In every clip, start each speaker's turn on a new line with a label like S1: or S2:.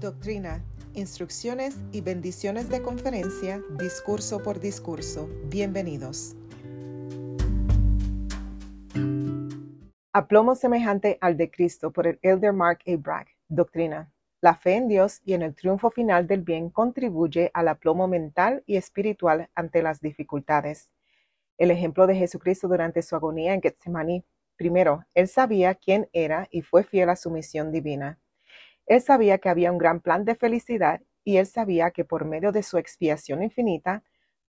S1: Doctrina, instrucciones y bendiciones de conferencia, discurso por discurso. Bienvenidos. Aplomo semejante al de Cristo por el Elder Mark A. Bragg. Doctrina. La fe en Dios y en el triunfo final del bien contribuye al aplomo mental y espiritual ante las dificultades. El ejemplo de Jesucristo durante su agonía en Getsemaní. Primero, él sabía quién era y fue fiel a su misión divina. Él sabía que había un gran plan de felicidad y él sabía que por medio de su expiación infinita,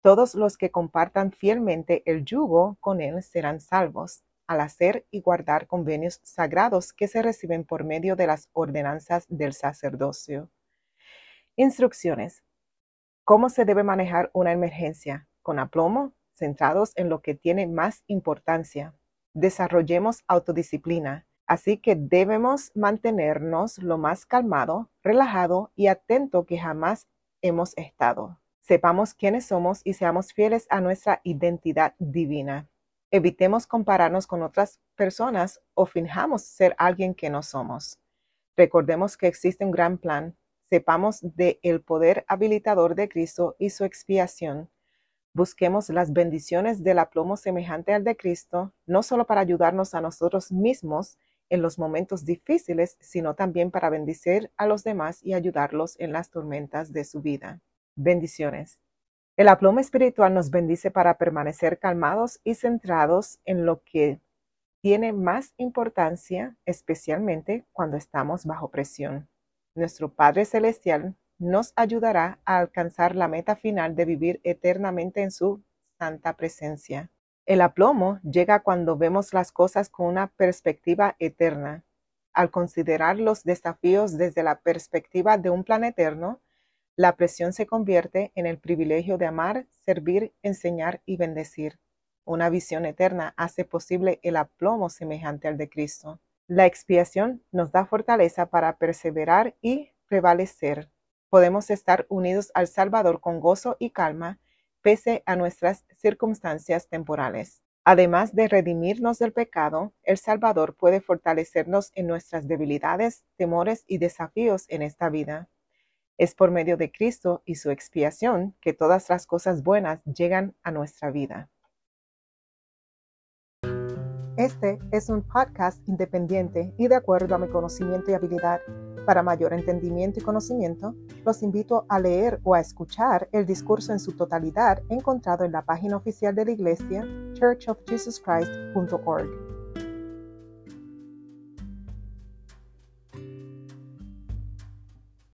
S1: todos los que compartan fielmente el yugo con él serán salvos, al hacer y guardar convenios sagrados que se reciben por medio de las ordenanzas del sacerdocio. Instrucciones. ¿Cómo se debe manejar una emergencia? Con aplomo, centrados en lo que tiene más importancia. Desarrollemos autodisciplina Así que debemos mantenernos lo más calmado, relajado y atento que jamás hemos estado. Sepamos quiénes somos y seamos fieles a nuestra identidad divina. Evitemos compararnos con otras personas o finjamos ser alguien que no somos. Recordemos que existe un gran plan. Sepamos de el poder habilitador de Cristo y su expiación. Busquemos las bendiciones del aplomo semejante al de Cristo, no solo para ayudarnos a nosotros mismos, en los momentos difíciles, sino también para bendecir a los demás y ayudarlos en las tormentas de su vida. Bendiciones. El aplomo espiritual nos bendice para permanecer calmados y centrados en lo que tiene más importancia, especialmente cuando estamos bajo presión. Nuestro Padre Celestial nos ayudará a alcanzar la meta final de vivir eternamente en su santa presencia. El aplomo llega cuando vemos las cosas con una perspectiva eterna. Al considerar los desafíos desde la perspectiva de un plan eterno, la presión se convierte en el privilegio de amar, servir, enseñar y bendecir. Una visión eterna hace posible el aplomo semejante al de Cristo. La expiación nos da fortaleza para perseverar y prevalecer. Podemos estar unidos al Salvador con gozo y calma pese a nuestras circunstancias temporales. Además de redimirnos del pecado, el Salvador puede fortalecernos en nuestras debilidades, temores y desafíos en esta vida. Es por medio de Cristo y su expiación que todas las cosas buenas llegan a nuestra vida. Este es un podcast independiente y de acuerdo a mi conocimiento y habilidad. Para mayor entendimiento y conocimiento, los invito a leer o a escuchar el discurso en su totalidad encontrado en la página oficial de la iglesia churchofjesuschrist.org.